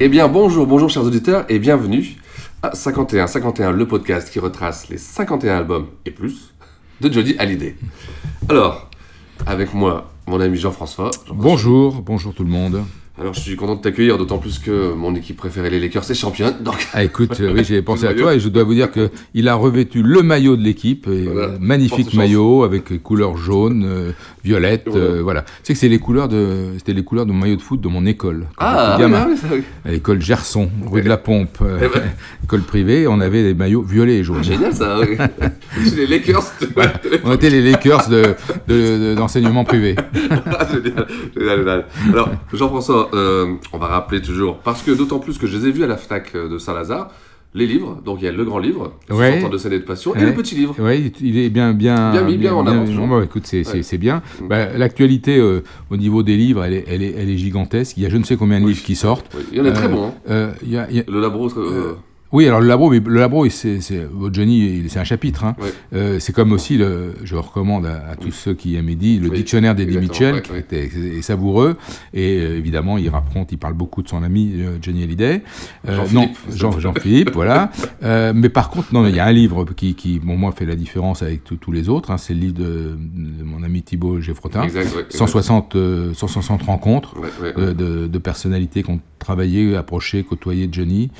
Eh bien, bonjour, bonjour chers auditeurs et bienvenue à 51, 51, le podcast qui retrace les 51 albums et plus de Jody Hallyday. Alors, avec moi, mon ami Jean-François. Jean bonjour, bonjour tout le monde. Alors je suis content de t'accueillir, d'autant plus que mon équipe préférée, les Lakers, c'est championne. Donc... Ah écoute, oui, j'ai pensé à toi et je dois vous dire qu'il a revêtu le maillot de l'équipe, voilà. magnifique maillot avec couleur jaune, euh, violette, voilà. Euh, voilà. Tu sais que c'est les couleurs de, c'était les couleurs de mon maillot de foot de mon école. Ah, oui, ah oui, ça, oui. À l'école Gerson, rue de la Pompe, euh, ben... école privée, on avait des maillots violets et jaunes. Ah, génial ça, oui. les Lakers. Voilà. On était les Lakers de, de, d'enseignement privé. génial, génial, génial. Alors Jean-François. Euh, on va rappeler toujours, parce que d'autant plus que je les ai vus à la FNAC de Saint-Lazare, les livres, donc il y a le grand livre, ouais. de scène et de passion, ouais. et le petit livre. Oui, il est bien, bien, bien mis, bien, bien en avant. Bien, bon, écoute, c'est ouais. bien. Mm. Bah, L'actualité euh, au niveau des livres, elle est, elle, est, elle est, gigantesque. Il y a je ne sais combien de livres qui sortent. Il y en a euh, très bons. Hein. Euh, il y a, il y a, le Labro. Oui, alors le labo, mais le labo, c'est Johnny, c'est un chapitre. Hein. Ouais. Euh, c'est comme aussi, le, je recommande à, à tous oui. ceux qui aiment Eddie, le oui, dictionnaire d'Eddie Mitchell, ouais, qui était est savoureux. Et euh, évidemment, il raconte, il parle beaucoup de son ami euh, Johnny Hallyday. Jean non, Jean-Philippe, voilà. Mais par contre, non, il y a un livre qui, qui bon, moi, fait la différence avec tous les autres. Hein, c'est le livre de, de, mon ami Thibaut Geffrotin. Exact, 160, 160 rencontres de, de, de, personnalités qui ont travaillé, approché, côtoyé Johnny.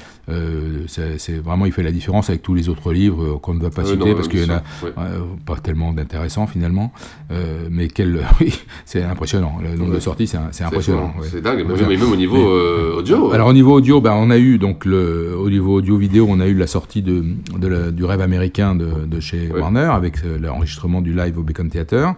C'est vraiment, il fait la différence avec tous les autres livres qu'on ne va pas euh, citer non, parce qu'il y en a ouais. euh, pas tellement d'intéressants finalement. Euh, mais quel, oui, c'est impressionnant. Le nombre ouais. de sorties, c'est impressionnant. C'est ouais. dingue. Mais même au niveau mais, audio. Alors au niveau audio, ben, on a eu donc le, au niveau audio-vidéo, on a eu la sortie de, de la, du rêve américain de, de chez Warner avec l'enregistrement du live au Bacon Theater.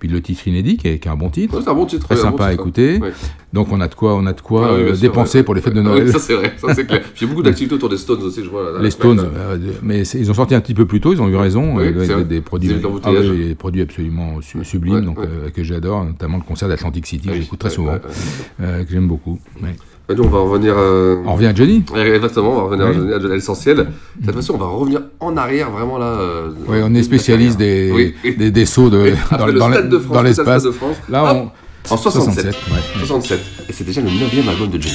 Puis le titre inédit, qui est, qui est un bon titre. c'est un bon titre. Très sympa bon titre. à écouter. Ouais. Donc on a de quoi, on a de quoi Ah euh, dépenser pour les fêtes de Noël. Ça c'est vrai, ça c'est clair. Puis il y a beaucoup d'activités autour des Stones aussi, je vois. Là, les Stones, euh, mais ils ont sorti un petit peu plus tôt, ils ont eu raison. Oui, euh, des, des, produits, ah, des produits absolument su sublimes, donc euh, que j'adore, notamment le concert d'Atlantic City, Ah que j'écoute très souvent, que j'aime beaucoup. Nous, on va revenir. Euh... On revient à Johnny. Exactement, on va revenir oui. à, Johnny, à l'essentiel. Cette fois-ci, on va revenir en arrière, vraiment là. Euh, oui, on est spécialiste des, oui. des, des, sauts de, dans, le dans, l'espace. Là, on. En 67. 67, ouais. 67. Et c'est déjà le 9 album de Johnny.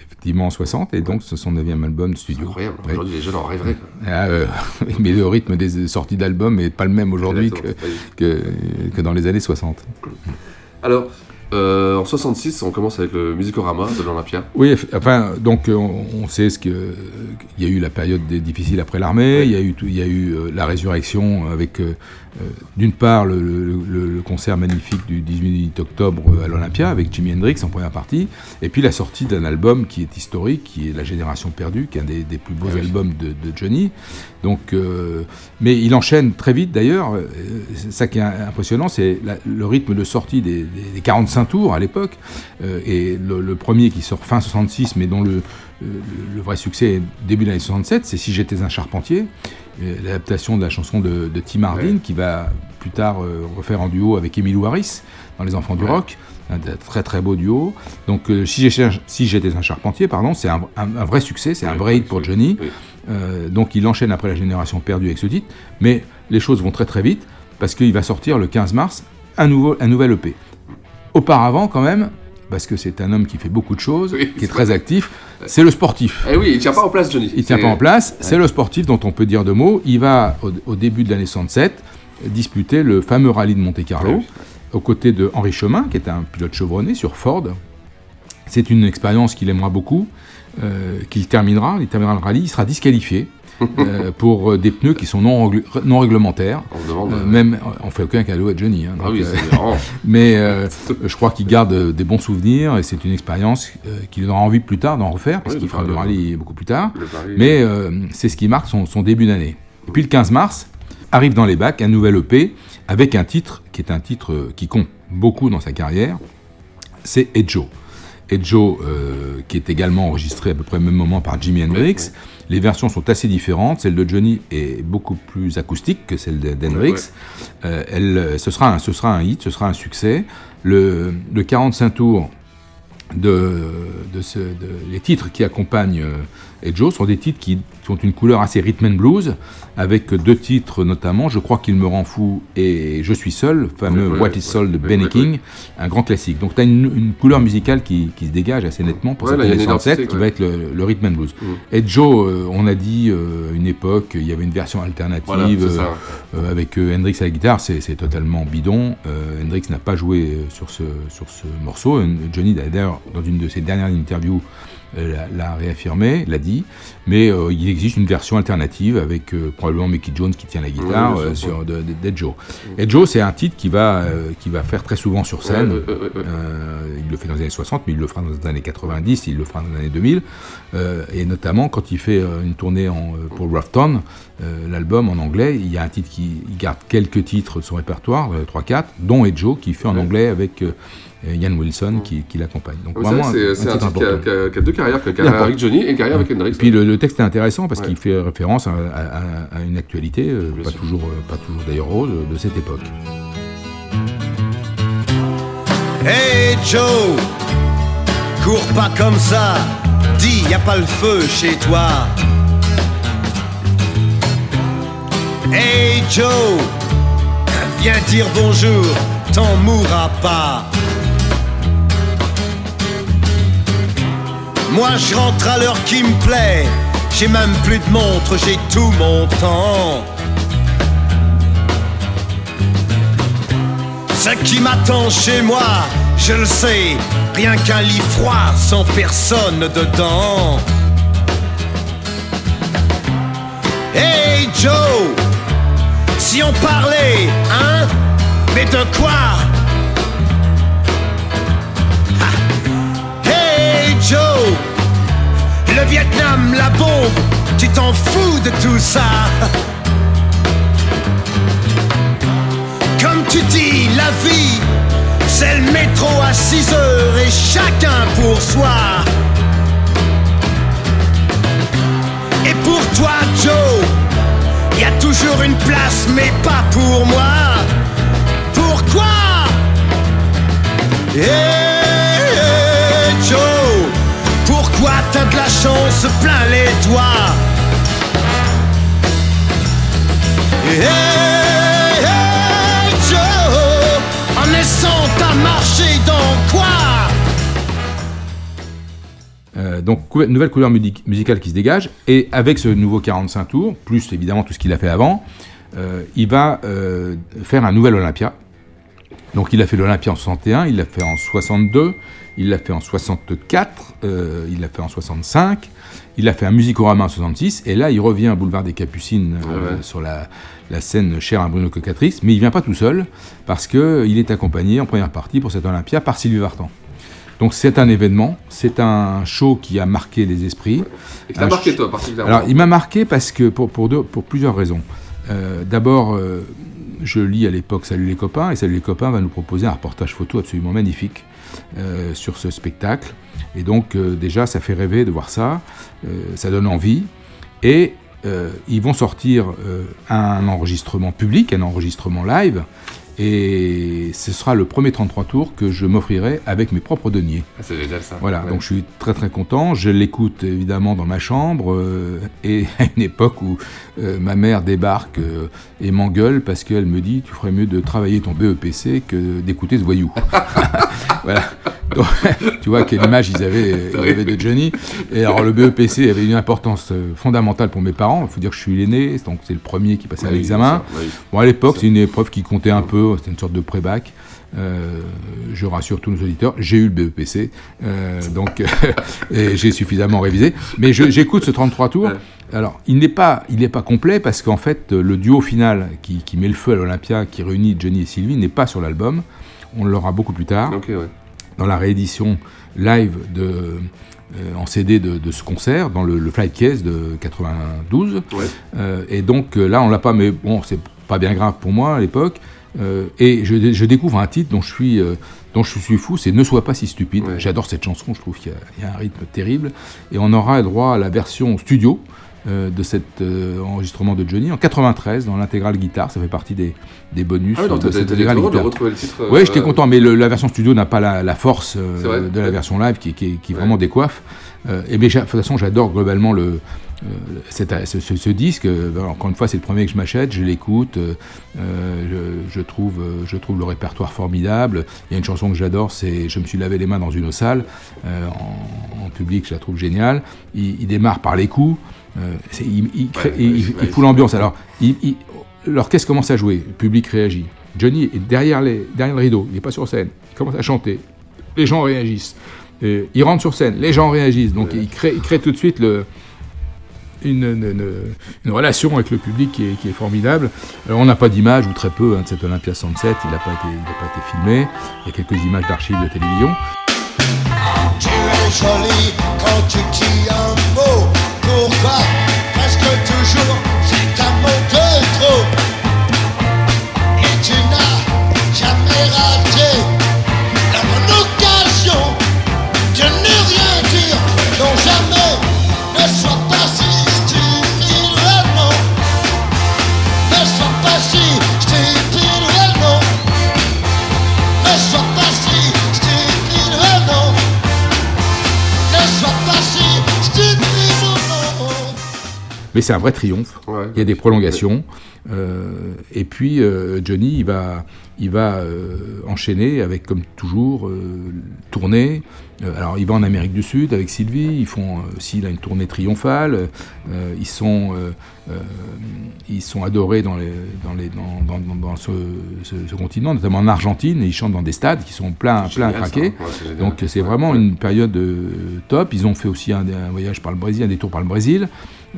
effectivement en 60, et donc c'est son 9 album de studio. incroyable, ouais. aujourd'hui les jeunes en rêveraient. Ah, euh, mais le rythme des sorties d'albums n'est pas le même aujourd'hui que, que, que, dans les années 60. Alors, Euh, en 66, on commence avec le Musicorama de l'Olympia. Oui, enfin, donc euh, on, sait ce que il y a eu la période des, difficile après l'armée, il y a eu il y a eu la résurrection avec d'une part le, concert magnifique du 18 octobre à l'Olympia avec Jimi Hendrix en première partie, et puis la sortie d'un album qui est historique, qui est La Génération perdue, qui est un des, plus beaux ah albums de, Johnny. Donc, mais il enchaîne très vite d'ailleurs. ça qui est impressionnant, c'est le rythme de sortie des, des 45 tour à l'époque, euh, et le, premier qui sort fin 66, mais dont le, vrai succès est début de l'année 67, c'est Si j'étais un charpentier, euh, l'adaptation de la chanson de, Tim Hardin, qui va plus tard euh, refaire en duo avec Emilio Harris dans Les Enfants du Rock un très très beau duo. Donc si j'étais un charpentier, pardon, c'est un, vrai succès, c'est un vrai hit pour Johnny. donc il enchaîne après la génération perdue avec ce titre, mais les choses vont très très vite parce qu'il va sortir le 15 mars un, nouveau, un nouvel EP. Auparavant, quand même, parce que c'est un homme qui fait beaucoup de choses, qui est très actif, c'est le sportif. Eh oui, il tient pas en place, Johnny. Il tient pas en place, c'est le sportif dont on peut dire deux mots. Il va, au, début de l'année 67, disputer le fameux rallye de Monte-Carlo, aux côtés de Henri Chemin, qui est un pilote chevronné sur Ford. C'est une expérience qu'il aimera beaucoup, euh, qu'il terminera, il terminera le rallye, il sera disqualifié. Euh, pour euh, des pneus qui sont non, non réglementaires. On euh, même, on fait aucun cadeau à Johnny. Hein, ah mais je crois qu'il garde des bons souvenirs et c'est une expérience qu'il aura envie plus tard d'en refaire, parce qu'il fera du rallye beaucoup plus tard. mais c'est ce qui marque son, son début d'année. Et puis le 15 mars, arrive dans les bacs un nouvel EP avec un titre qui est un titre qui compte beaucoup dans sa carrière, c'est Edjo. Edjo, qui est également enregistré à peu près au même moment par Jimi Hendrix. Les versions sont assez différentes. Celle de Johnny est beaucoup plus acoustique que celle d'Hendrix. Euh, elle, ce, sera un, ce sera un hit, ce sera un succès. Le, le 45 tours de, de, ce, de, les titres qui accompagnent euh, Joe sont des titres qui ont une couleur assez rhythm and blues, avec deux titres notamment, Je crois qu'il me rend fou et Je suis seul, fameux What is Soul de Benny King, un grand classique. Donc tu as une, couleur musicale qui, qui, se dégage assez nettement pour cette année 67, qui va être le, le, rhythm and blues. Mm. Et Joe, euh, on a dit euh, une époque, il y avait une version alternative euh, avec Hendrix à la guitare, c'est totalement bidon. Hendrix n'a pas joué sur ce, sur ce morceau. Johnny, d'ailleurs, dans une de ses dernières interviews, euh, l'a réaffirmé, l'a dit, mais euh, il existe une version alternative avec euh, probablement Mickey Jones qui tient la guitare sur de, Joe. Et Joe, c'est un titre qui va, qui va faire très souvent sur scène. il le fait dans les années 60, mais il le fera dans les années 90, il le fera dans les années 2000, et notamment quand il fait une tournée en, pour Rough l'album en anglais, il y a un titre qui garde quelques titres de son répertoire, 3-4, dont Joe qui fait en anglais avec Ian Wilson qui, l'accompagne. Donc vraiment, c'est un, type qui a, deux carrières, une carrière avec Johnny et une carrière avec Hendrix. Puis le, texte est intéressant parce qu'il fait référence à, une actualité, euh, pas, toujours, euh, pas toujours d'ailleurs rose, de cette époque. Hey Joe, cours pas comme ça, dis y a pas le feu chez toi. Hey Joe, viens dire bonjour, t'en mourras pas. Moi je rentre à l'heure qui me plaît. J'ai même plus de montre, j'ai tout mon temps. Ce qui m'attend chez moi, je le sais, rien qu'un lit froid sans personne dedans. Hey Joe, si on parlait, hein, mais de quoi Joe. Le Vietnam, la bombe, tu t'en fous de tout ça. Comme tu dis, la vie, c'est le métro à 6 heures et chacun pour soi. Et pour toi, Joe, y a toujours une place, mais pas pour moi. Pourquoi? T'as de la chance plein les doigts. Hey, Joe, en naissant, t'as marché dans quoi? Euh, donc nouvelle couleur musicale qui se dégage. Et avec ce nouveau 45 tours plus évidemment tout ce qu'il a fait avant euh, il va euh, faire un nouvel Olympia Donc il a fait l'Olympia en 61, il l'a fait en 62, il l'a fait en 64, euh, il l'a fait en 65, il a fait un Musicorama en 66, et là il revient au boulevard des Capucines euh, sur la, la, scène chère à Bruno Cocatrice, mais il vient pas tout seul, parce qu'il est accompagné en première partie pour cette Olympia par Sylvie Vartan. Donc c'est un événement, c'est un show qui a marqué les esprits. Et t'a marqué toi particulièrement Alors il m'a marqué parce que pour, pour, deux, pour plusieurs raisons. Euh, D'abord, je lis à l'époque Salut les copains, et Salut les copains va nous proposer un reportage photo absolument magnifique euh, sur ce spectacle. Et donc euh, déjà, ça fait rêver de voir ça, euh, ça donne envie. Et ils vont sortir un enregistrement public, un enregistrement live, et ce sera le premier 33 tours que je m'offrirai avec mes propres deniers. Ah, c'est génial ça. Voilà, Ouais. donc je suis très très content. Je l'écoute évidemment dans ma chambre euh, et à une époque où euh, ma mère débarque euh, et m'engueule parce qu'elle me dit tu ferais mieux de travailler ton BEPC que d'écouter ce voyou. voilà. Donc, tu vois quelle image ils avaient, ils avaient de Johnny. Et alors le BEPC avait une importance fondamentale pour mes parents. Il faut dire que je suis l'aîné, donc c'est le premier qui passait à l'examen. Bon, à l'époque, c'est une épreuve qui comptait un peu, c'était une sorte de pré-bac. Euh, je rassure tous nos auditeurs, j'ai eu le BEPC, euh, donc j'ai suffisamment révisé. Mais j'écoute ce 33 tours. Alors, il n'est pas, il n'est pas complet parce qu'en fait, le duo final qui, qui met le feu à l'Olympia, qui réunit Johnny et Sylvie, n'est pas sur l'album. On l'aura beaucoup plus tard, ouais. dans la réédition live de, euh, en CD de, de ce concert, dans le, le Flight Case de 92. Ouais. Euh, et donc euh, là, on l'a pas, mais bon, c'est pas bien grave pour moi à l'époque. Euh, et je, je découvre un titre dont je suis, euh, dont je suis fou, c'est Ne sois pas si stupide. Ouais. J'adore cette chanson, je trouve qu'il y, a- il y a un rythme terrible. Et on aura droit à la version studio euh, de cet enregistrement de Johnny en 93 dans l'intégrale guitare. Ça fait partie des, des bonus Ah oui, donc de cette intégrale guitare. Oui, j'étais content, mais le- la version studio n'a pas la, la force de la version live qui, qui- qui Ouais. vraiment décoiffe. Et mais de toute façon, j'adore globalement le, euh, cette- ce, ce- ce disque. Euh, alors, encore une fois, c'est le premier que je m'achète, je l'écoute, euh, je, je trouve, je trouve le répertoire formidable. Il y a une chanson que j'adore, c'est Je me suis lavé les mains dans une salle, euh, en, en public, je la trouve géniale. Il, il démarre par les coups, euh, il, il crée- Ouais, il- ouais, il- ouais, il fout l'ambiance. Alors, l'orchestre commence à jouer, le public réagit. Johnny est derrière, les, derrière le rideau, il n'est pas sur scène, il commence à chanter, les gens réagissent. Il rentre sur scène, les gens réagissent. Donc il, crée, il crée tout de suite le, une, relation avec le public qui est, formidable. Alors on n'a pas d'image, ou très peu, hein, de cette Olympia 67, il n'a pas, été- filmé. Il y a quelques images d'archives de télévision. Mais c'est un vrai triomphe. Ouais. Il y a des prolongations. Euh, et puis euh, Johnny, il va, il va euh, enchaîner avec, comme toujours, tournée. Alors il va en Amérique du Sud avec Sylvie. Ils font aussi là, une tournée triomphale. Ils sont, ils sont adorés dans, les, dans, les, dans, dans, ce, ce- ce continent, notamment en Argentine. Et ils chantent dans des stades qui sont pleins, pleins à ça. craquer. Ouais. Donc c'est Ouais, vraiment une période top. Ils ont fait aussi un, un voyage par le Brésil, un détour par le Brésil.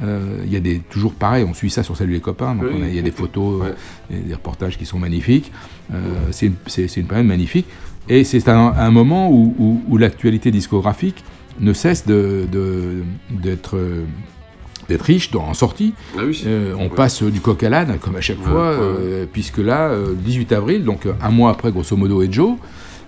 Euh, Il y a des toujours pareil, on suit ça sur Salut les copains. Donc Oui, il y a des photos, Ouais. euh, des reportages qui sont magnifiques. Euh, c'est une, période magnifique. Et c'est un, un moment où, où- où l'actualité discographique ne cesse de- de- d'être euh, d'être riche dans, en sortie. Ah oui. Euh, on Ouais. passe du coq à l'âne, comme à chaque Ouais, fois, ouais. euh, puisque là, euh, 18 avril, donc un mois après, grosso modo, et Joe,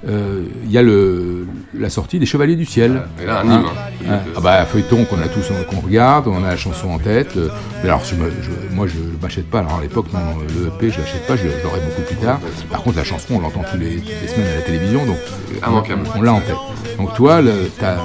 euh, il y a le, la sortie des Chevaliers du Ciel. Et là, un Hein hymne. hein. ah, ah bah, feuilleton qu'on a tous, qu'on regarde, on a la chanson en tête. euh, mais alors, je me- je- moi, je ne m'achète pas. Alors, à l'époque, non, le EP, je l'achète pas, je l'aurai beaucoup plus tard. Par contre, la chanson, on l'entend tous les, toutes les semaines à la télévision, donc Immanquable. on, on l'a en tête. Donc, toi, t'as as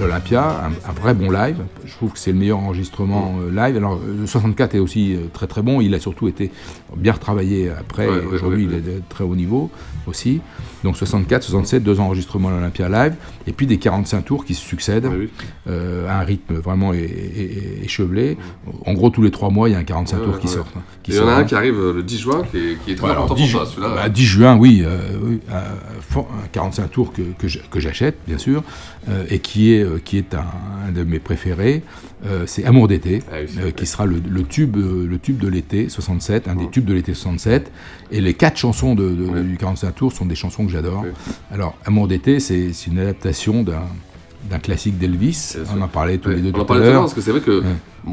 l'Olympia, un, un vrai bon live. Je trouve que c'est le meilleur enregistrement euh, live. Alors, le 64 est aussi euh, très très bon. Il a surtout été bien retravaillé après. Ouais, et ouais, Aujourd'hui, ouais, il est de très haut niveau aussi. Donc 64, 67, deux enregistrements à l'Olympia Live, et puis des 45 tours qui se succèdent euh, à un rythme vraiment échevelé. En gros, tous les trois mois, il y a un 45 Ouais, tours ouais, qui ouais. sortent. hein, il y en a sort, un qui arrive euh, le 10 juin qui est, qui est très Ouais, alors, important 10 pour toi, ju- celui-là. bah, 10 juin, oui, euh, oui, un, un 45 tours que, que j'achète, bien sûr, euh, et qui est, euh, qui est un, un de mes préférés. Euh, c'est Amour d'été, Ah oui, euh, qui sera le, le tube, euh, le tube de l'été 67, un des tubes de l'été 67. Et les quatre chansons de, de- du 45 tours sont des chansons que j'adore. Alors, Amour d'été, c'est une adaptation d'un d'un classique d'Elvis. On en parlait tous les deux On tout en à l'heure parce que c'est vrai que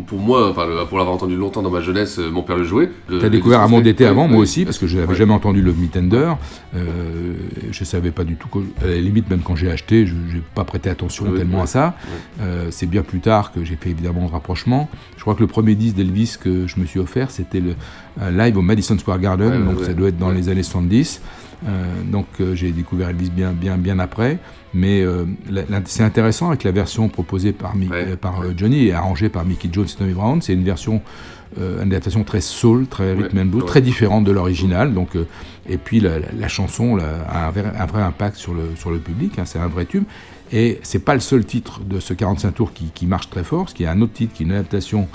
pour moi, enfin, pour l'avoir entendu longtemps dans ma jeunesse, euh, mon père le jouait. T'as découvert fait- d'été avant, ouais. moi aussi, parce que je n'avais jamais entendu Love Me Tender. Euh, je savais pas du tout. que- à la limite, même quand j'ai acheté, je n'ai pas prêté attention tellement à ça. Euh, c'est bien plus tard que j'ai fait évidemment le rapprochement. Je crois que le premier disque d'Elvis que je me suis offert, c'était le un live au Madison Square Garden, donc ça doit être dans les années 70. Euh, donc euh, j'ai découvert Elvis bien, bien, bien après. Mais euh, c'est intéressant avec la version proposée par, Mi- par Johnny et arrangée par Mickey Jones et Tommy Brown. C'est une version, une adaptation très soul, très rhythm and blues, ouais. très différente de l'original. Donc, et puis la, la- la chanson a un vrai, un vrai impact sur le, sur le public. hein, c'est un vrai tube. Et c'est pas le seul titre de ce 45 tours qui, qui marche très fort, parce qu'il y a un autre titre qui est une adaptation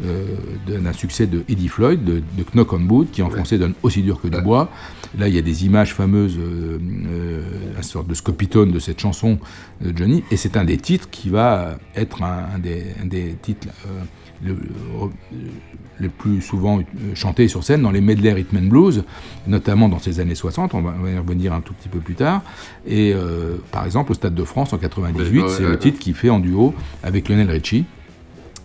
d'un succès de Eddie Floyd, de, de Knock on Wood, qui en français donne aussi dur que du bois. Là, il y a des images fameuses, euh, euh, une sorte de scopitone de cette chanson de Johnny, et c'est un des titres qui va être un, un des, un des titres euh, le- euh, les plus souvent euh, chantés sur scène dans les medley rhythm and blues, notamment dans ces années 60, on va, on va y revenir un tout petit peu plus tard. Et euh, par exemple, au Stade de France en 98, Ouais, ouais, c'est le titre qu'il fait en duo avec Lionel Richie.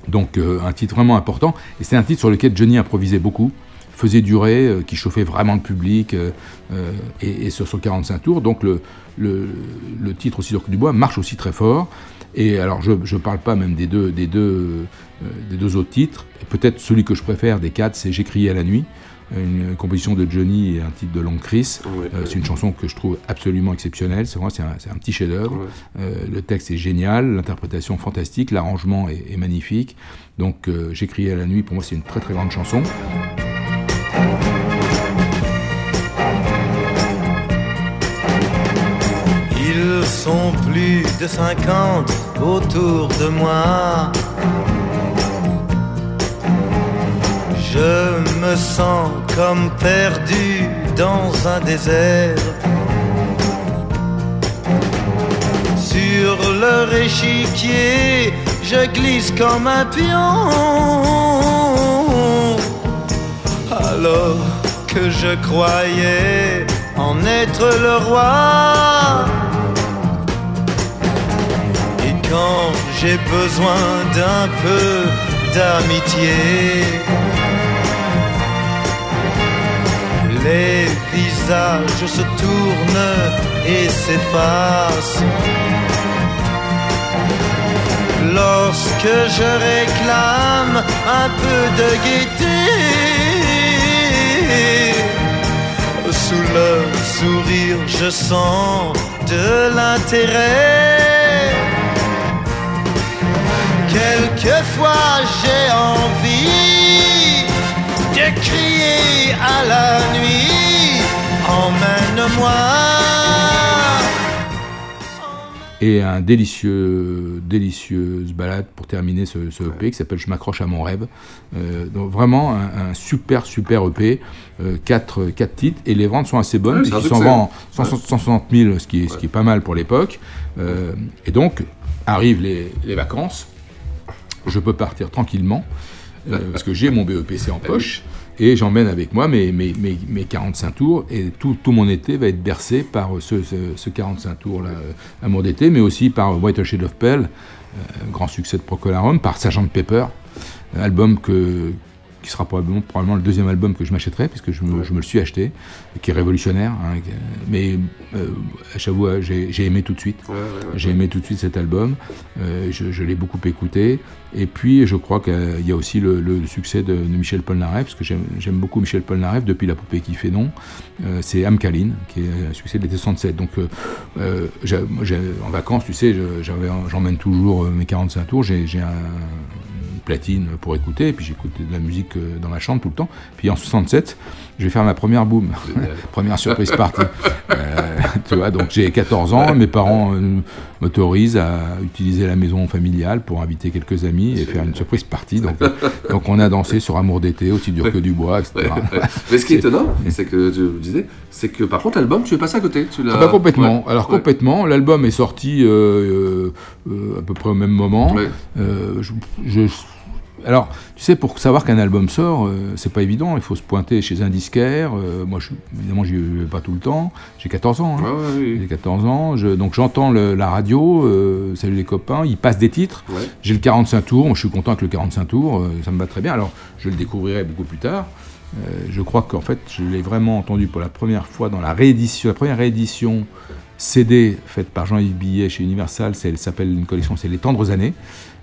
Donc euh, un titre vraiment important. Et c'est un titre sur lequel Johnny improvisait beaucoup, faisait durer, euh, qui chauffait vraiment le public, euh, et, sur son 45 tours. Donc le, titre aussi du bois marche aussi très fort. Et alors je ne parle pas même des deux, des deux, des deux autres titres. Peut-être celui que je préfère des quatre, c'est J'ai à la nuit. Une composition de Johnny et un titre de Long Chris. Euh, c'est une chanson que je trouve absolument exceptionnelle. C'est c'est un, petit chef-d'œuvre. Euh, le texte est génial, l'interprétation fantastique, l'arrangement est, est magnifique. Donc euh, J'ai crié à la nuit. Pour moi, c'est une très très grande chanson. Ils sont plus de 50 autour de moi. Je me sens comme perdu dans un désert. Sur leur échiquier, je glisse comme un pion. Alors que je croyais en être le roi. Et quand j'ai besoin d'un peu d'amitié, les visages se tournent et s'effacent. Lorsque je réclame un peu de gaieté, sous leur sourire, je sens de l'intérêt. Quelquefois j'ai envie de crier à la nuit, emmène-moi. Et un délicieux, délicieuse balade pour terminer ce, ce EP qui s'appelle Je m'accroche à mon rêve. Euh, donc vraiment un, un super super EP, euh, quatre, quatre titres et les ventes sont assez bonnes Ouais, c'est un puisqu'ils s'en succès. vendent Ouais. 100 160 000, ce qui est, ce qui est pas mal pour l'époque. Euh, et donc arrivent les, les vacances, je peux partir tranquillement euh, parce que j'ai mon BEPC en poche. Et j'emmène avec moi mes, mes, mes, mes 45 tours et tout, mon été va être bercé par ce, ce, ce 45 tours là, à mon d'été, mais aussi par White Shade of Pale, euh, grand succès de Procol Harum, par Sgt Pepper, album que, qui sera probablement, probablement le deuxième album que je m'achèterai, puisque je me, je me le suis acheté, qui est révolutionnaire. hein, mais euh, j'avoue, j'ai aimé tout de suite. Ouais, ouais, ouais. J'ai aimé tout de suite cet album. Euh, je je l'ai beaucoup écouté. Et puis, je crois qu'il y a aussi le, le succès de, de Michel Polnareff, parce que j'aime beaucoup Michel Polnareff depuis La poupée qui fait non. Euh, c'est Amkaline, qui est un succès de l'été 67. Donc, euh, euh, en vacances, tu sais, j'emmène toujours mes 45 tours. J'ai j'ai un platine pour écouter, et puis j'écoutais de la musique euh, dans ma chambre tout le temps. Puis en 67, je vais faire ma première boom, première surprise party. Euh, tu vois, donc j'ai 14 ans, mes parents euh, m'autorisent à utiliser la maison familiale pour inviter quelques amis et faire une surprise party. Donc, euh, donc on a dansé sur Amour d'été, aussi dur que du bois, etc. Mais ce qui est étonnant, c'est que tu me disais, c'est que par contre l'album, tu es passé à côté. Tu l'as- Ah bah, complètement. Ouais. Alors Ouais. complètement. L'album est sorti à peu près au même moment. Je- je- alors, tu sais, pour savoir qu'un album sort, euh, c'est pas évident. Il faut se pointer chez un disquaire. Euh, moi, je, évidemment, j'y vais pas tout le temps. J'ai 14 ans. hein. J'ai 14 ans. Je- donc, j'entends la radio. euh, salut les copains. Ils passent des titres. J'ai le 45 tours. Moi, je suis content avec le 45 tours. euh, ça me va très bien. Alors, je le découvrirai beaucoup plus tard. Je crois qu'en fait, je l'ai vraiment entendu pour la première fois dans la réédition, la première réédition CD faite par Jean-Yves Billet chez Universal. Elle s'appelle une collection, c'est Les Tendres Années.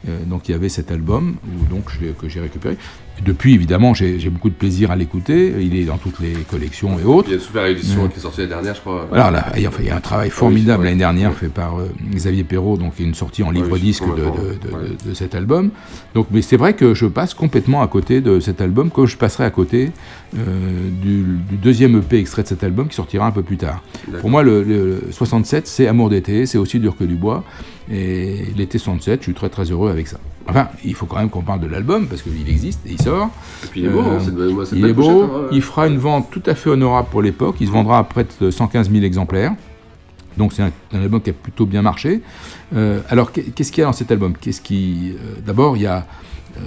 Euh, donc il y avait cet album où, donc, que j'ai récupéré. Depuis, évidemment, j'ai beaucoup de plaisir à l'écouter. Il est dans toutes les collections et autres. Il y a une super édition Ouais. qui est sortie l'année dernière, je crois. Alors là, il y a, enfin, il y a un travail formidable l'année dernière fait par euh, Xavier Perrault, donc il y a une sortie en livre-disque de, de- de- de- de cet album. Donc, mais c'est vrai que je passe complètement à côté de cet album, comme je passerai à côté euh, du, du deuxième EP extrait de cet album qui sortira un peu plus tard. Pour moi, le, le 67, c'est Amour d'été, c'est aussi dur que du bois. Et l'été 67, je suis très très heureux avec ça. Enfin, il faut quand même qu'on parle de l'album parce qu'il existe et il sort. Et puis il est beau, hein, c'est de il est beau. hein, ouais. Il fera une vente tout à fait honorable pour l'époque. Il se vendra à près de 115 000 exemplaires. Donc c'est un, un album qui a plutôt bien marché. Euh, alors qu'est- qu'est-ce qu'il y a dans cet album? Qu'est-ce qui euh, D'abord il y a euh,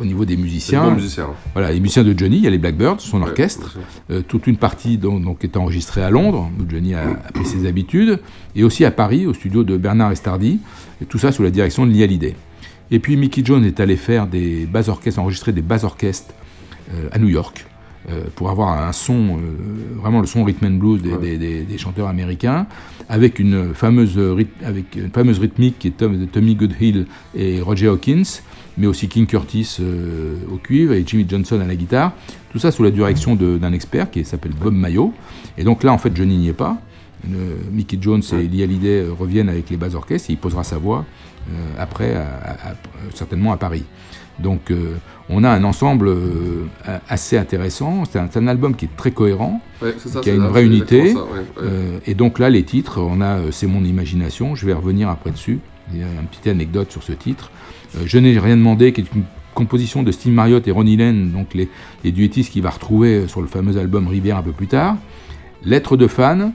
au niveau des musiciens, bons musiciens. voilà les musiciens de Johnny, il y a les Blackbirds, son Ouais, orchestre, euh, toute une partie donc, donc est enregistrée à Londres où Johnny a, a pris ses habitudes, et aussi à Paris au studio de Bernard Estardi, et tout ça sous la direction de Hallyday. Et puis Mickey Jones est allé faire des bas orchestres, enregistrer des bas orchestres euh, à New York euh, pour avoir un son, euh, vraiment le son rhythm and blues des, des- des- des chanteurs américains, avec une fameuse, ryth- avec une fameuse rythmique qui est Tom- Tommy Goodhill et Roger Hawkins, mais aussi King Curtis au cuivre et Jimmy Johnson à la guitare. Tout ça sous la direction d'un expert qui s'appelle Bob Mayo. Et donc là, en fait, Johnny n'y est pas. Mickey Jones et Lee Hallyday reviennent avec les bas orchestres et il posera sa voix après, à- à- à- certainement à Paris. Donc euh, on a un ensemble euh, assez intéressant. C'est un, album qui est très cohérent, Ouais, c'est ça, qui a une vraie unité. exactement ça, ouais, ouais. Euh, et donc là, les titres, on a euh, C'est mon imagination. Je vais revenir après dessus. Il y a une petite anecdote sur ce titre. Euh, Je n'ai rien demandé, qui est une composition de Steve Marriott et Ronnie Lane, donc les, les duettistes qu'il va retrouver sur le fameux album Rivière un peu plus tard. Lettre de fan,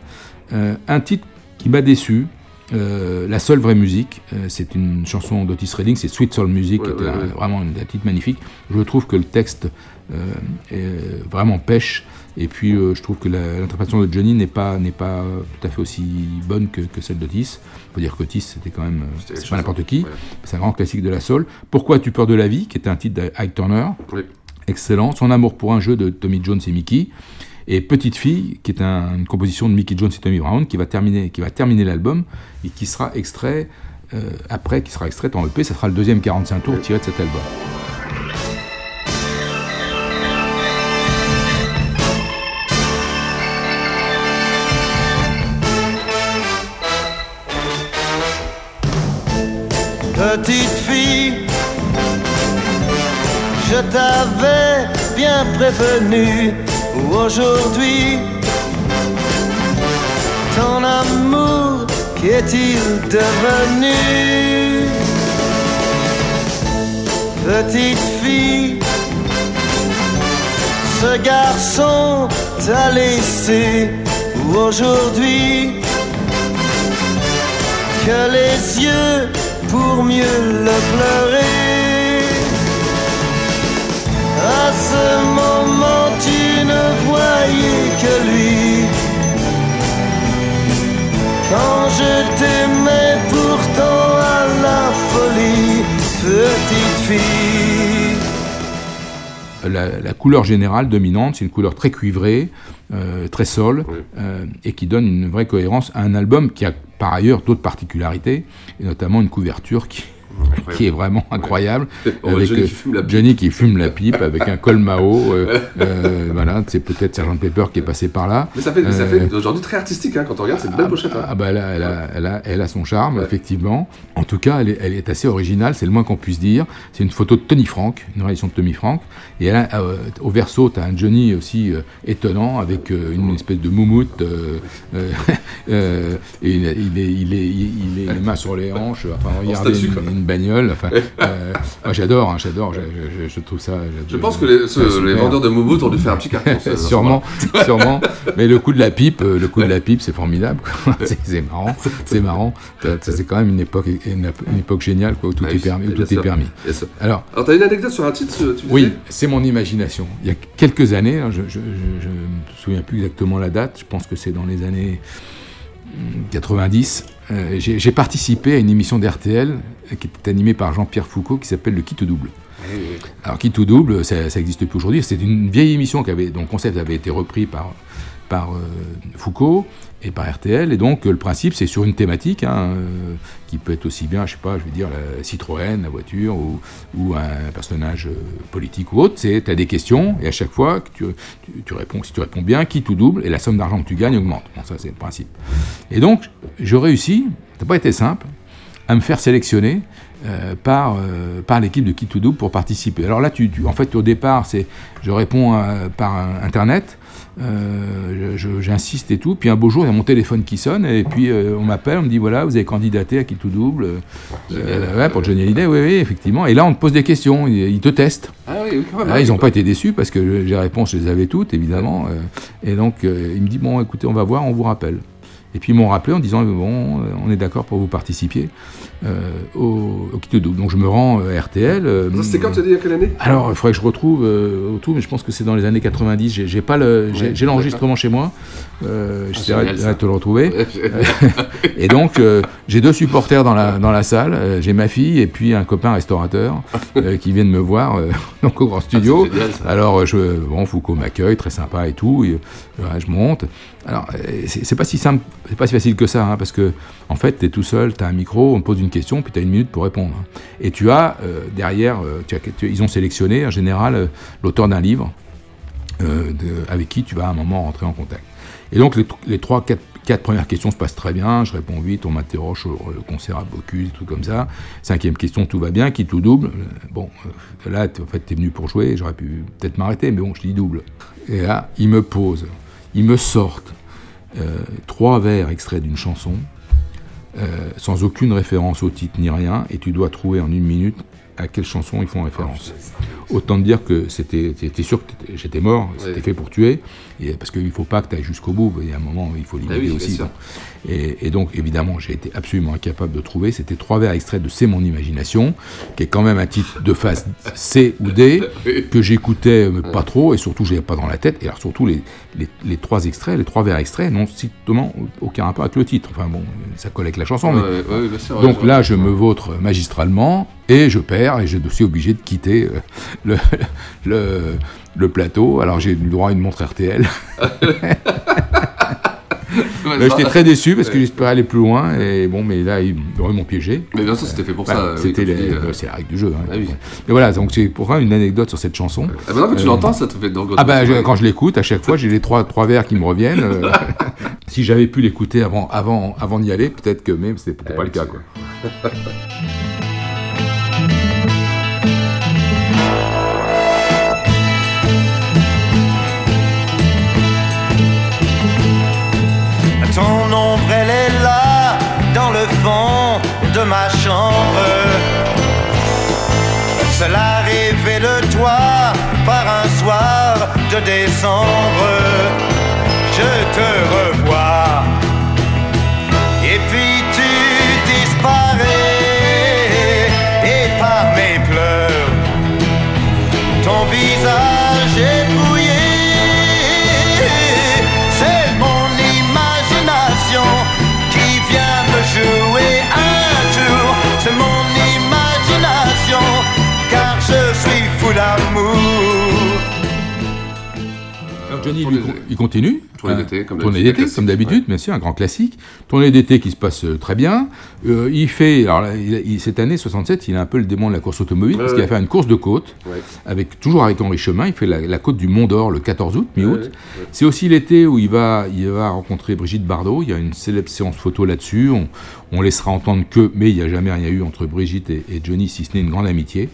euh, un titre qui m'a déçu. Euh, la seule vraie musique, euh, c'est une chanson d'Otis Redding, c'est Sweet Soul Music, Ouais, qui ouais, ouais. vraiment une- un titre magnifique. Je trouve que le texte euh, est vraiment pêche, et puis euh, je trouve que l'interprétation de Johnny n'est pas, n'est pas euh, tout à fait aussi bonne que, que celle d'Otis. Il faut dire qu'Otis, c'était quand même, euh, c'est pas n'importe qui, c'est un grand classique de la soul. Pourquoi as-tu peur de la vie, qui est un titre d'Ike Turner, excellent. Son amour pour un jeu de Tommy Jones et Mickey. Et Petite fille, qui est un- une composition de Mickey Jones et Tommy Brown, qui va terminer, qui va terminer l'album et qui sera extrait euh, après, qui sera extraite en EP. Ça sera le deuxième 45 tours tiré de cet album. Petite fille, je t'avais bien prévenu aujourd'hui. Ton amour, qu'est-il devenu? Petite fille, ce garçon t'a laissé aujourd'hui que les yeux pour mieux le pleurer? À ce moment, tu ne voyais que lui. Quand je t'aimais pourtant à la folie, petite fille. La, la couleur générale dominante, c'est une couleur très cuivrée, euh, très sol, euh, et qui donne une vraie cohérence à un album qui a par ailleurs d'autres particularités, et notamment une couverture qui, qui est vraiment incroyable, voit avec Johnny euh, qui fume la pipe. Johnny qui fume la pipe avec un col Mao. euh, euh, voilà, c'est peut-être Sergent Pepper qui est passé par là. Mais ça fait, ça Euh, fait aujourd'hui très artistique hein, quand on regarde, c'est une belle pochette. hein. ah bah elle a, elle a- elle a- elle a son charme, effectivement. En tout cas, elle est, elle est assez originale, c'est le moins qu'on puisse dire. C'est une photo de Tony Frank, une réalisation de Tony Frank. Et elle a, au verso, tu as un Johnny aussi étonnant, avec une espèce de moumoute. et il, est- il est, il, est, il est les mains sur les hanches, enfin, regardez une, une bagnole. Enfin, euh, moi, j'adore, hein, j'adore, je, je- je trouve ça. Je pense que les, vendeurs de Momout ont dû faire un petit carton. ça, sûrement, sûrement. Mais le coup de la pipe, euh, le coup de la pipe, c'est formidable. C'est marrant, c'est marrant. C'est quand même une époque, une, une époque géniale, quoi, où tout Ah est permis. où est. Alors, Alors, t'as une anecdote sur un titre, tu oui, c'est mon imagination. Il y a quelques années, hein, je ne me souviens plus exactement la date, je pense que c'est dans les années hum, 90, euh, j'ai participé à une émission d'RTL euh, qui était animée par Jean-Pierre Foucault qui s'appelle Le Kit Double. Alors, Kit ou Double, ça n'existe plus aujourd'hui. C'est une vieille émission qui avait, dont le concept avait été repris par, par euh, Foucault et par RTL. Et donc, euh, le principe, c'est sur une thématique hein, euh, qui peut être aussi bien, je sais pas, je veux dire, la Citroën, la voiture, ou, un personnage euh, politique ou autre. C'est, tu as des questions, et à chaque fois que tu, tu- réponds, si tu réponds bien, Kit ou Double, et la somme d'argent que tu gagnes augmente. Bon, ça, c'est le principe. Et donc, je réussis, ça n'a pas été simple, à me faire sélectionner par, euh, par l'équipe de Kit to Double pour participer. Alors là, tu, tu- en fait, au départ, c'est, je réponds par Internet, euh, j'insiste et tout, puis un beau jour, il y a mon téléphone qui sonne, et puis euh, on m'appelle, on me dit, voilà, vous avez candidaté à Kit to Double, euh, ouais, pour Johnny Hallyday, oui, oui, effectivement. Et là, on te pose des questions, ils, te testent. Ah oui, oui, quand même. Là, ils n'ont pas été déçus parce que les réponses, je les avais toutes, évidemment. et donc, il me dit, bon, écoutez, on va voir, on vous rappelle. Et puis, ils m'ont rappelé en disant, bon, on est d'accord pour vous participiez euh, au, au Double. Donc, je me rends euh, à RTL. euh, C'était quand tu as dit, il y a quelle année alors, il faudrait que je retrouve euh, au tout, mais je pense que c'est dans les années 90. J'ai, pas le, j'ai, l'enregistrement chez moi. Euh, j'essaierai de te le retrouver. et donc, euh, j'ai deux supporters dans la, dans la salle. Euh, j'ai ma fille et puis un copain restaurateur euh, qui viennent me voir euh, donc au grand studio. c'est génial, ça. Alors, euh, je, bon, Foucault m'accueille, très sympa et tout. Et, euh, je monte. Alors, euh, c'est, c'est pas si simple, c'est pas si facile que ça, hein, parce que en fait, tu es tout seul, tu as un micro, on te pose une question, puis tu as une minute pour répondre. Et tu as euh, derrière, euh, ils ont sélectionné en général euh, l'auteur d'un livre avec qui tu vas à un moment rentrer en contact. Et donc les, les trois, quatre, quatre premières questions se passent très bien, je réponds vite, on m'interroge sur le concert à Bocuse, trucs comme ça. Cinquième question, tout va bien, qui tout double? Bon, là, en fait, tu es venu pour jouer, j'aurais pu peut-être m'arrêter, mais bon, je dis double. Et là, ils me posent, ils me sortent trois vers extraits d'une chanson, euh, sans aucune référence au titre ni rien, et tu dois trouver en une minute à quelle chanson ils font référence. Autant te dire que c'était, sûr que j'étais mort, c'était Ouais. fait pour tuer, et parce qu'il ne faut pas que tu ailles jusqu'au bout, il y a un moment où il faut limiter Ah oui, aussi. Et, et donc, évidemment, j'ai été absolument incapable de trouver. C'était trois vers extraits de C'est mon imagination, qui est quand même un titre de phase C ou D, que j'écoutais mais pas trop, et surtout, je n'avais pas dans la tête. Et alors, surtout, les, les, les trois extraits, les trois vers extraits n'ont strictement aucun rapport avec le titre. Enfin bon, ça colle avec la chanson. mais... Ouais, ouais, sûr, donc là, je me vautre magistralement, et je perds, et je suis obligé de quitter euh, le, le, le plateau. Alors j'ai eu le droit à une montre RTL. Mais J'étais très déçu parce que j'espérais aller plus loin et bon mais là ils m'ont piégé. Mais bien sûr, c'était fait pour ça, oui, C'était euh. c'est la règle du jeu. hein. Ah oui. Et voilà donc c'est pour une anecdote sur cette chanson. Ah, maintenant que tu Euh, l'entends, ça te fait donc. Ah bah je- quand je l'écoute à chaque fois j'ai les trois trois vers qui me reviennent. euh, si j'avais pu l'écouter avant avant avant d'y aller peut-être que mais c'était Ah pas le cas quoi. De ma chambre. Cela révèle-toi par un soir de décembre. Je te revois. Et puis tu disparais. Et par mes pleurs, ton visage Alors Johnny, lui, il continue. Tournée Euh, d'été, comme Tournée d'habitude, comme d'habitude, bien sûr, un grand classique. Tournée d'été qui se passe euh, très bien. Euh, il fait, alors là, il- il- cette année 67, il a un peu le démon de la course automobile, parce Ouais, qu'il va ouais. faire une course de côte, Ouais. avec, toujours avec Henri Chemin. Il fait la, la côte du Mont d'Or le 14 août, mi-août. C'est aussi l'été où il va, il va rencontrer Brigitte Bardot. Il y a une célèbre séance photo là-dessus. On, on laissera entendre que, mais il n'y a jamais rien eu entre Brigitte et, et Johnny, si ce n'est une grande amitié.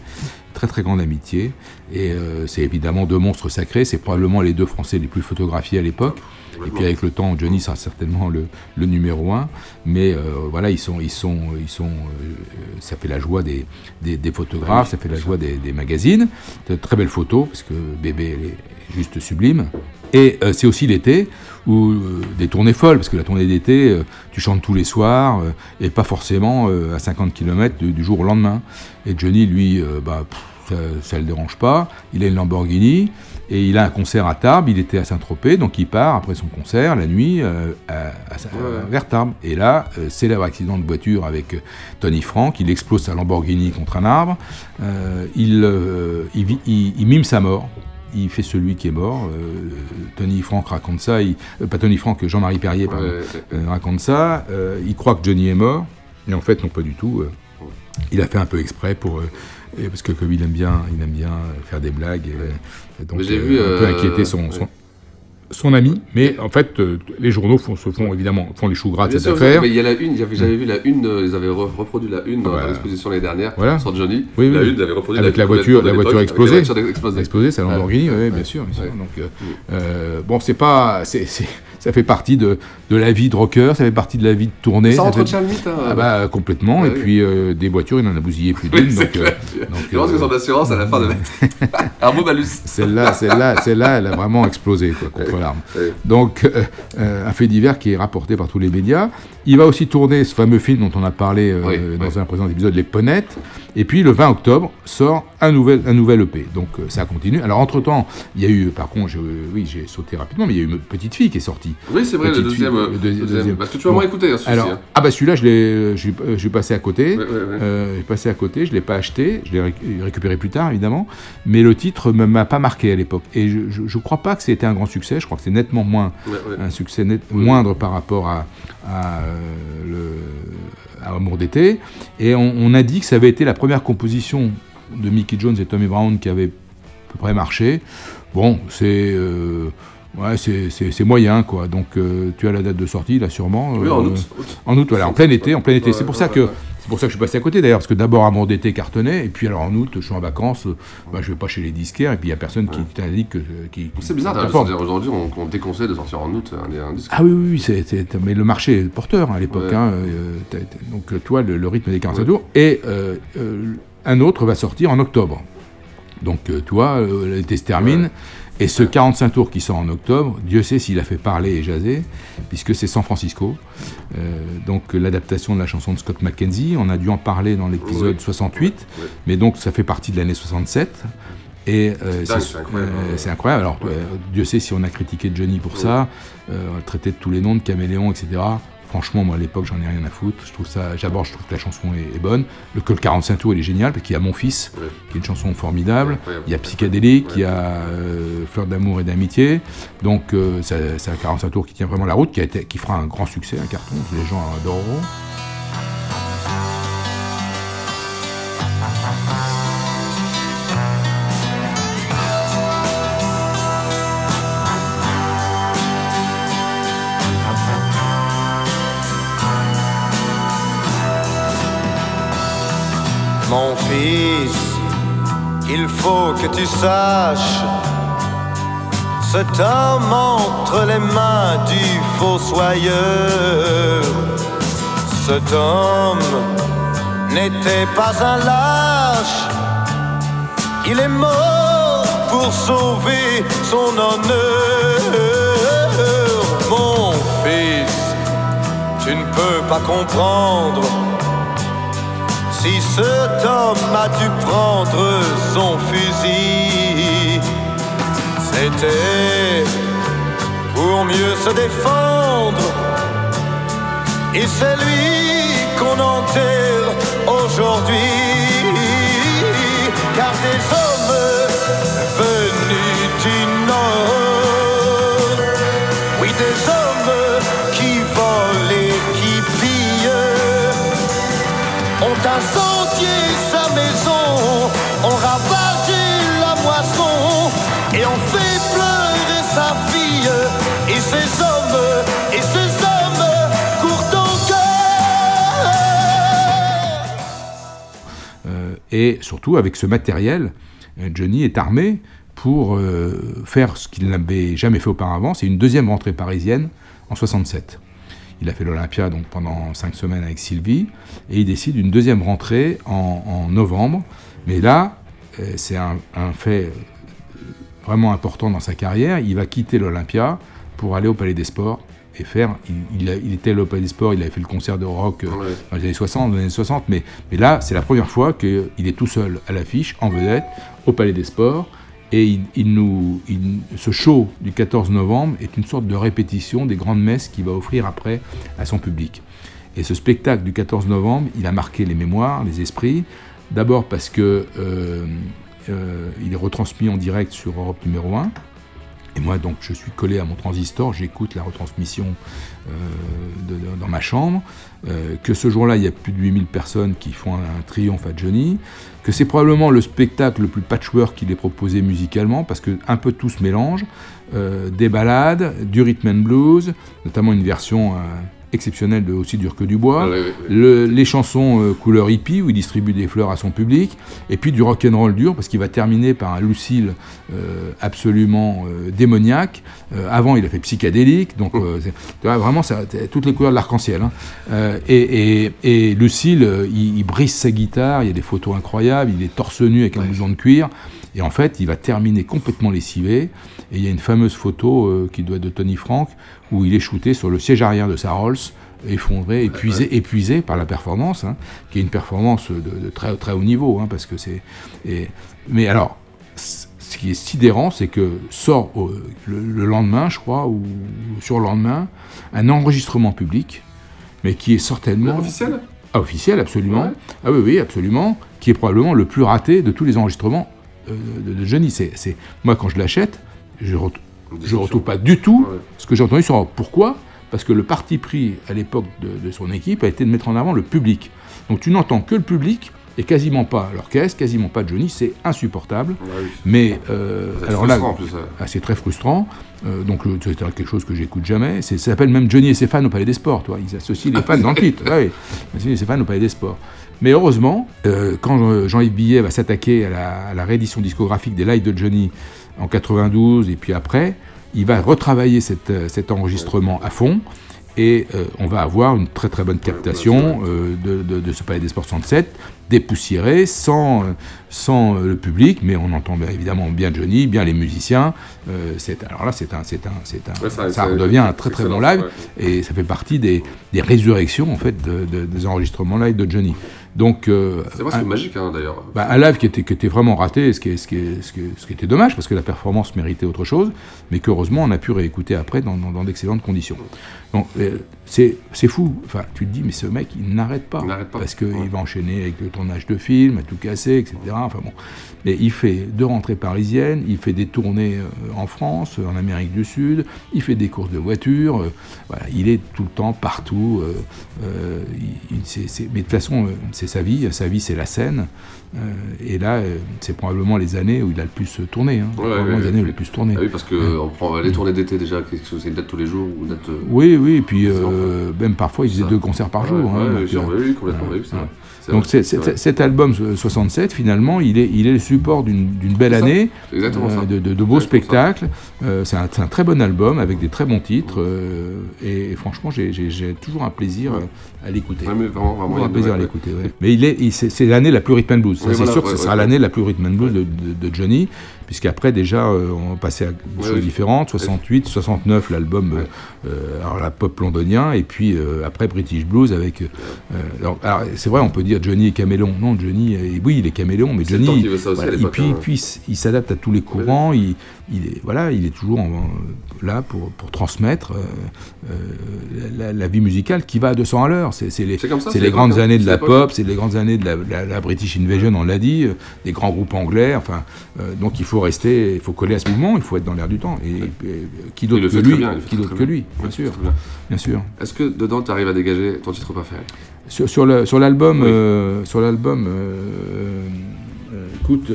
Très très grande amitié. Et euh, c'est évidemment deux monstres sacrés. C'est probablement les deux Français les plus photographiés à l'époque. Et puis avec le temps, Johnny sera certainement le, le numéro un. Mais euh, voilà, ils sont, ils sont, ils sont. euh, ça fait la joie des, des, des photographes, ça fait la joie des, des magazines. De très belles photos parce que bébé elle est juste sublime. Et euh, c'est aussi l'été où euh, des tournées folles, parce que la tournée d'été, euh, tu chantes tous les soirs, et pas forcément à 50 km du, du jour au lendemain. Et Johnny, lui, bah, pff, ça ne le dérange pas, il a une Lamborghini, et il a un concert à Tarbes, il était à Saint-Tropez, donc il part après son concert, la nuit, à- à- à- vers Tarbes. Et là, célèbre accident de voiture avec Tony Frank, il explose sa Lamborghini contre un arbre, il, il vit- il- il mime sa mort, il fait celui qui est mort. euh, Tony Frank raconte ça, il- euh, pas Tony Frank, Jean-Marie Perrier pardon, Ouais, euh, raconte ça. il croit que Johnny est mort, mais en fait non pas du tout. il a fait un peu exprès pour parce que comme il aime bien, il aime bien faire des blagues. et- et donc j'ai vu, un peu inquiéter son, son. Son ami. Mais en fait, euh, les journaux font, se font évidemment font les choux gras de cette sûr, affaire. mais il y a la une, j'avais j'avais vu la une, euh, ils avaient re- reproduit la une dans l'exposition l'année dernière Voilà. sur Johnny. Oui, la oui. une, ils avaient reproduit avec la voiture, la voiture explosée, avec la voiture explosée. Ouais. Lamborghini, oui, bien sûr. bien sûr. Donc, euh, bon, c'est pas, c'est, c'est- ça fait partie de, de la vie de rocker, ça fait partie de la vie de tournée. Ça fait- entretient le mythe, hein. Ah bah complètement. Ouais, et oui. puis euh, des voitures, il en a bousillé plus d'une. donc, euh, clair. donc, Je pense que euh, son assurance à la fin de un beau malus. Celle-là, celle-là, celle-là, elle a vraiment explosé quoi, contre l'arme. Donc, un fait divers qui est rapporté par tous les médias. Il va aussi tourner ce fameux film dont on a parlé Oui, dans oui. un précédent épisode, Les Ponettes. Et puis, le 20 octobre, sort un nouvel, un nouvel EP. Donc, euh, ça continue. Alors, entre-temps, il y a eu, par contre, je- oui, j'ai sauté rapidement, mais il y a eu une petite fille qui est sortie. Oui, c'est vrai, le Petite deuxième. fille, euh, deuxi- deuxième. deuxième. Parce que tu vas moins écouter, hein, celui-ci. Alors, hein. ah bah celui-là, je l'ai, je, je suis passé à côté. Ouais, ouais, ouais. Euh, j'ai passé à côté, je l'ai pas acheté, je l'ai réc- récupéré plus tard évidemment, mais le titre ne m'a pas marqué à l'époque. Et je, je, je crois pas que c'était un grand succès. Je crois que c'est nettement moins un succès net, moindre par rapport à, à, euh, le, à Amour d'été. Et on, on a dit que ça avait été la première composition de Mickey Jones et Tommy Brown qui avait à peu près marché. Bon, c'est euh, ouais, c'est- c'est c'est moyen quoi. Donc euh, tu as la date de sortie là sûrement. Oui, euh, en août. En août, voilà, en plein été, en plein été. C'est pour ça que. C'est pour ça que je suis passé à côté d'ailleurs, parce que d'abord Amour d'été cartonnait, et puis alors en août, je suis en vacances, euh, bah, je vais pas chez les disquaires, et puis il y a personne qui t'indique que qui, qui- C'est bizarre d'ailleurs, aujourd'hui on, on déconseille de sortir en août un, un disque. Ah oui, oui, oui, mais le marché est porteur hein, à l'époque. Ouais. hein, euh, donc euh, toi, le, le rythme des 45 tours. Et euh, euh, un autre va sortir en octobre. Donc euh, toi, euh, l'été se termine. Et ce 45 tours qui sort en octobre, Dieu sait s'il a fait parler et jaser, puisque c'est San Francisco. Euh, donc l'adaptation de la chanson de Scott McKenzie, on a dû en parler dans l'épisode Oui. 68, Oui. mais donc ça fait partie de l'année 67. Et euh, c'est incroyable. euh, c'est incroyable. Alors, Dieu sait si on a critiqué Johnny pour ça, traité de tous les noms de caméléon, etc. Franchement, moi à l'époque, j'en ai rien à foutre. Je trouve ça, d'abord, je trouve que la chanson est, est bonne. Le le 45 tours, il est génial parce qu'il y a Mon Fils, Ouais. qui est une chanson formidable. Il y a Psychédélique, il y a euh, Fleur d'amour et d'amitié. Donc, euh, ça- c'est un 45 tours qui tient vraiment la route, qui, a été, qui fera un grand succès, un carton. que Les gens adoreront. Mon fils, il faut que tu saches, cet homme entre les mains du fossoyeur, cet homme n'était pas un lâche, il est mort pour sauver son honneur. Mon fils, tu ne peux pas comprendre si cet homme a dû prendre son fusil, c'était pour mieux se défendre. Et c'est lui qu'on enterre aujourd'hui. Car des hommes venus du Nord d'un sentier sa maison, on ravagé la moisson et on fait pleurer sa fille et ses hommes et ses hommes courent en cœur. Euh, et surtout avec ce matériel, euh, Johnny est armé pour euh, faire ce qu'il n'avait jamais fait auparavant, c'est une deuxième rentrée parisienne en 67. Il a fait l'Olympia donc pendant cinq semaines avec Sylvie, et il décide une deuxième rentrée en, en novembre. Mais là, euh, c'est un, un fait vraiment important dans sa carrière. Il va quitter l'Olympia pour aller au Palais des Sports et faire. Il, il a- il était au Palais des Sports, il avait fait le concert de rock euh, dans les années 60, dans les années 60, mais, mais là, c'est la première fois qu'il est tout seul à l'affiche, en vedette, au Palais des Sports. Et ce show du 14 novembre est une sorte de répétition des grandes messes qu'il va offrir après à son public. Et ce spectacle du 14 novembre, il a marqué les mémoires, les esprits. D'abord parce que euh, euh, il est retransmis en direct sur Europe numéro 1. Et moi, donc, je suis collé à mon transistor, j'écoute la retransmission de- dans ma chambre. Euh, que ce jour-là, il y a plus de 8000 personnes qui font un, un triomphe à Johnny. Que c'est probablement le spectacle le plus patchwork qu'il ait proposé musicalement, parce que un peu tout se mélange. Euh, des ballades, du rhythm and blues, notamment une version exceptionnelle de Aussi dur que du bois. Ah. Le- les chansons euh, couleur hippie où il distribue des fleurs à son public, et puis du rock and roll dur parce qu'il va terminer par un Lucille euh, absolument euh, démoniaque. Avant, il a fait psychédélique, donc tu vois, vraiment ça, toutes les couleurs de l'arc-en-ciel. hein. Et, et, et Lucille, il, il brise sa guitare, il y a des photos incroyables, il est torse nu avec un blouson de cuir. Et en fait, il va terminer complètement lessivé. Et il y a une fameuse photo euh, qui doit être de Tony Frank où il est shooté sur le siège arrière de sa Rolls, effondré, épuisé, épuisé par la performance, hein, qui est une performance de, de très, très haut niveau, hein, parce que c'est. Mais alors, ce qui est sidérant, c'est que sort au- le, le lendemain, je crois, ou sur le lendemain, un enregistrement public, mais qui est certainement Officiel? Ah, officiel, absolument. Ouais. Ah oui, oui, absolument. Qui est probablement le plus raté de tous les enregistrements euh, de, de Johnny. C'est, c'est- Moi, quand je l'achète, je ne retrouve pas du tout Ouais. ce que j'ai entendu sur Pourquoi? Parce que le parti pris à l'époque de, de son équipe a été de mettre en avant le public. Donc tu n'entends que le public et quasiment pas l'orchestre, quasiment pas Johnny, c'est insupportable. Ouais, oui. Mais euh, C'est alors là, ah, c'est très frustrant. Euh, donc euh, c'est quelque chose que j'écoute jamais. C'est, ça s'appelle même Johnny et ses fans au Palais des Sports. Toi. Ils associent les fans dans le titre. Ouais, Johnny et ses fans au Palais des Sports. Mais heureusement, euh, quand Jean-Yves Billet va s'attaquer à la, à la réédition discographique des lives de Johnny en 92 et puis après, il va retravailler cette, euh, cet enregistrement à fond. Et euh, on va avoir une très très bonne captation euh, de, de- de ce Palais des Sports 67, dépoussiéré, sans, sans le public, mais on entend bien évidemment bien Johnny, bien les musiciens. Euh, alors là, c'est un, c'est un, c'est un, Ouais, ça- redevient un très très bon live, et ça fait partie des, des résurrections en fait de- de- des enregistrements live de Johnny. Donc, euh, C'est presque un- magique, hein, d'ailleurs. bah, un live qui était, qui était vraiment raté, ce qui, est, ce, qui est- ce, qui est- ce qui était dommage, parce que la performance méritait autre chose, mais qu'heureusement on a pu réécouter après dans, dans- dans d'excellentes conditions. Donc euh, c'est fou, enfin tu te dis, mais ce mec il n'arrête pas, pas. parce qu'il va enchaîner avec le tournage de films, à tout casser, etc. Enfin bon, mais il fait deux rentrées parisiennes, il fait des tournées euh, en France, en Amérique du Sud, il fait des courses de voitures, euh, voilà, il est tout le temps partout. euh, euh, il- il- mais de toute façon, c'est sa vie, sa vie c'est la scène. Euh, et là, euh, c'est probablement les années où il a le plus tourné. Hein, Ouais, probablement ouais, les années où il a le plus tourné. Ah oui, parce que on prend les tournées d'été déjà, c'est une date tous les jours ou une date. euh, Oui, oui, et puis même parfois il faisait deux concerts par jour. Hein, donc, oui, complètement, c'est vrai. Donc vrai, cet album euh, 67, finalement, il est, il est le support d'une d'une belle année, ça. de, de- de beaux spectacles. Euh, c'est un, très bon album avec des très bons titres. euh, et, et franchement, j'ai- toujours un plaisir euh, à l'écouter. Ouais, mais vraiment, vraiment, Toujours un plaisir à l'écouter. ouais. Mais il est, c'est l'année la plus rhythm and blues. C'est voilà, sûr que ce sera l'année la plus rhythm and blues de Johnny, puisqu'après déjà euh, on passait à des Ouais, choses oui. différentes. 68, 69 l'album, Ouais. euh, euh, alors la pop londonien, et puis après British blues avec. alors, alors, c'est vrai, on peut dire Johnny est caméléon. Non, Johnny, est- oui, il est caméléon, mais Johnny, à voilà, et puis, hein. puis il s'adapte à tous les courants. Il, il est voilà, il est toujours en- là pour, pour transmettre euh, la, la vie musicale qui va à 200 à l'heure. C'est les, les grandes hein. années de la pop, c'est les grandes années de la, British Invasion, on l'a dit, euh, des grands groupes anglais. Enfin, euh, donc il faut rester, il faut coller à ce mouvement, il faut être dans l'air du temps. Et, et qui d'autre que lui bien, Qui d'autre que lui bien. Sûr, bien. bien sûr. Est-ce que dedans, tu arrives à dégager ton titre préféré? Sur, sur l'album, Oui. euh, sur l'album, euh, euh, écoute,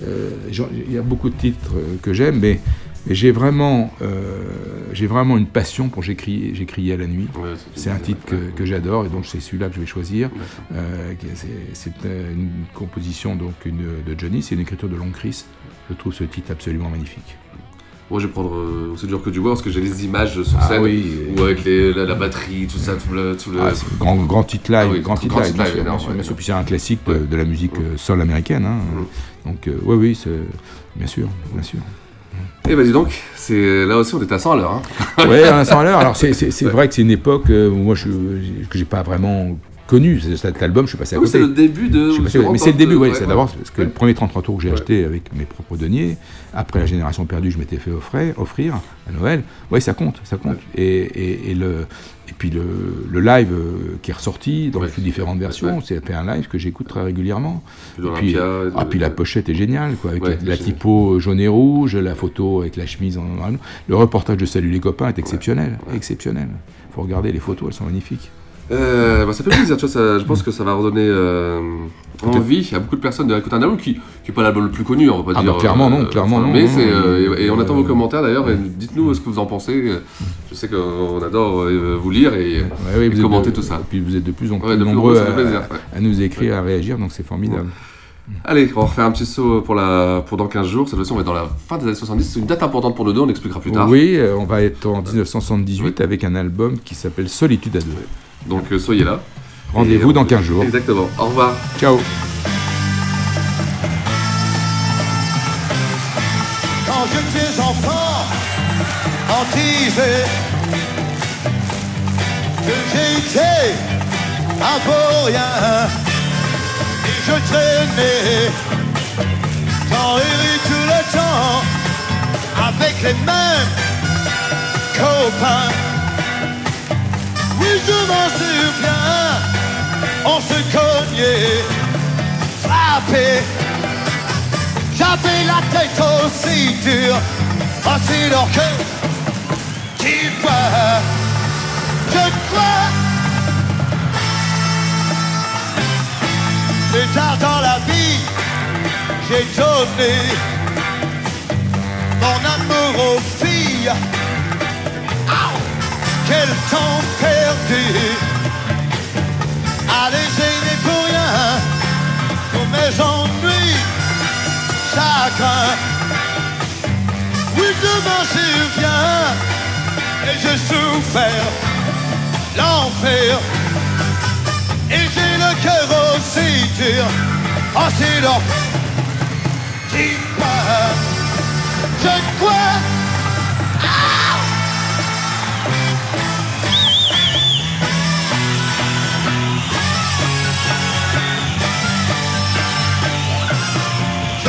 il y a beaucoup de titres euh, que j'aime, mais, j'ai vraiment, euh, j'ai vraiment une passion pour J'ai crié, j'ai crié à la nuit. Ouais, c'est un titre que, que j'adore et donc c'est celui-là que je vais choisir. Euh, c'est- euh, une composition donc une, de Johnny, c'est une écriture de Long Chris. Je trouve ce titre absolument magnifique. Moi, je vais prendre euh, C'est dur que du bois parce que j'ai les images sur Ah scène oui. où avec les- la, la batterie, tout ça, tout le. Tout le... Ah, grand, grand titre live, Ah oui, grand titre grand live, bien sûr, énorme, bien sûr, ouais, bien sûr. Puis c'est un classique de, de la musique soul américaine. hein. Donc euh, oui, oui, bien sûr, bien sûr. Et bah dis donc, c'est là aussi on est à 100 à l'heure. Hein. Ouais, à 100 à l'heure. Alors c'est vrai que c'est une époque euh, où moi je que j'ai pas vraiment connu C'est- cet album. Je suis passé à Ah côté. c'est le début de- Je passé- mais c'est le début, oui. ouais, c'est d'abord parce que le premier 33 tours que j'ai acheté avec mes propres deniers. Après la génération perdue, je m'étais fait offrir, offrir à Noël. Oui, ça compte, ça compte. Et, et, et le et puis le, le live euh, qui est ressorti dans les différentes versions, c'est un live que j'écoute très régulièrement. Et puis, ah, puis la pochette est géniale, quoi, avec la, la typo jaune et rouge, la photo avec la chemise en Le reportage de Salut les copains est exceptionnel, exceptionnel. Faut regarder les photos, elles sont magnifiques. Euh, bah, ça fait plaisir, tu vois, ça- je pense que ça va redonner euh, envie à beaucoup de personnes d'écouter un album qui n'est pas l'album le plus connu, on va pas Ah dire. bah, clairement, non, euh, clairement, non, Mais non, euh, et, et on attend vos commentaires d'ailleurs, et dites-nous ce que vous en pensez. Je sais qu'on adore vous lire et, Ouais, commenter de- tout ça. Et puis vous êtes de plus en plus Ouais, de nombreux plus, à, plaisir, ouais. à nous écrire, à réagir, donc c'est formidable. Allez, on va refaire un petit saut pour, la, pour dans 15 jours. Cette fois-ci, on va être dans la fin des années 70. C'est une date importante pour nous deux, on expliquera plus tard. Oui, on va être en 1978 avec un album qui s'appelle Solitude à deux. Donc euh, soyez là. Rendez-vous dans 15 jours. Exactement. Au revoir. Ciao. Quand j'étais enfant, que j'étais un vaurien, et je traînais dans les rues tout le temps, avec les mêmes copains. Oui, je m'en souviens, on se cognait, frappait. J'avais la tête aussi dure, aussi dure que tu vois. Je crois. Plus tard dans la vie, j'ai donné mon amour aux filles. Au! Quel temps les aimer pour rien, pour mes ennuis chagrin. Oui, je m'en souviens, et j'ai souffert l'enfer. Et j'ai le cœur aussi dur, aussi dur. Dis-moi, je crois. Ah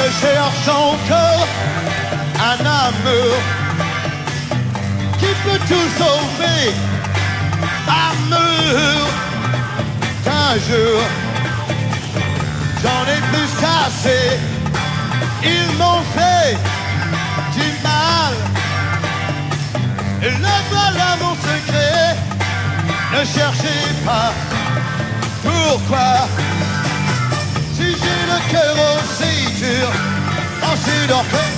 Je cherche encore un amour qui peut tout sauver. Amour qu'un jour j'en ai plus cassé. Ils m'ont fait du mal. Et là voilà mon secret. Ne cherchez pas pourquoi. Si j'ai le cœur aussi sur en sudorphée.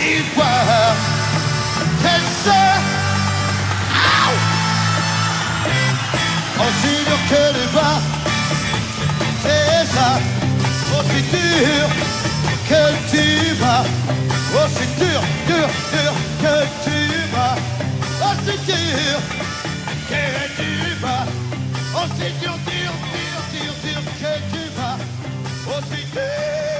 Il voit qu'elle se. En sudor que les bras, c'est ça. Aussi dur que tu vas. Aussi dur, dur, dur que tu vas. Aussi dur que tu vas. Aussi dur, dur. Hey!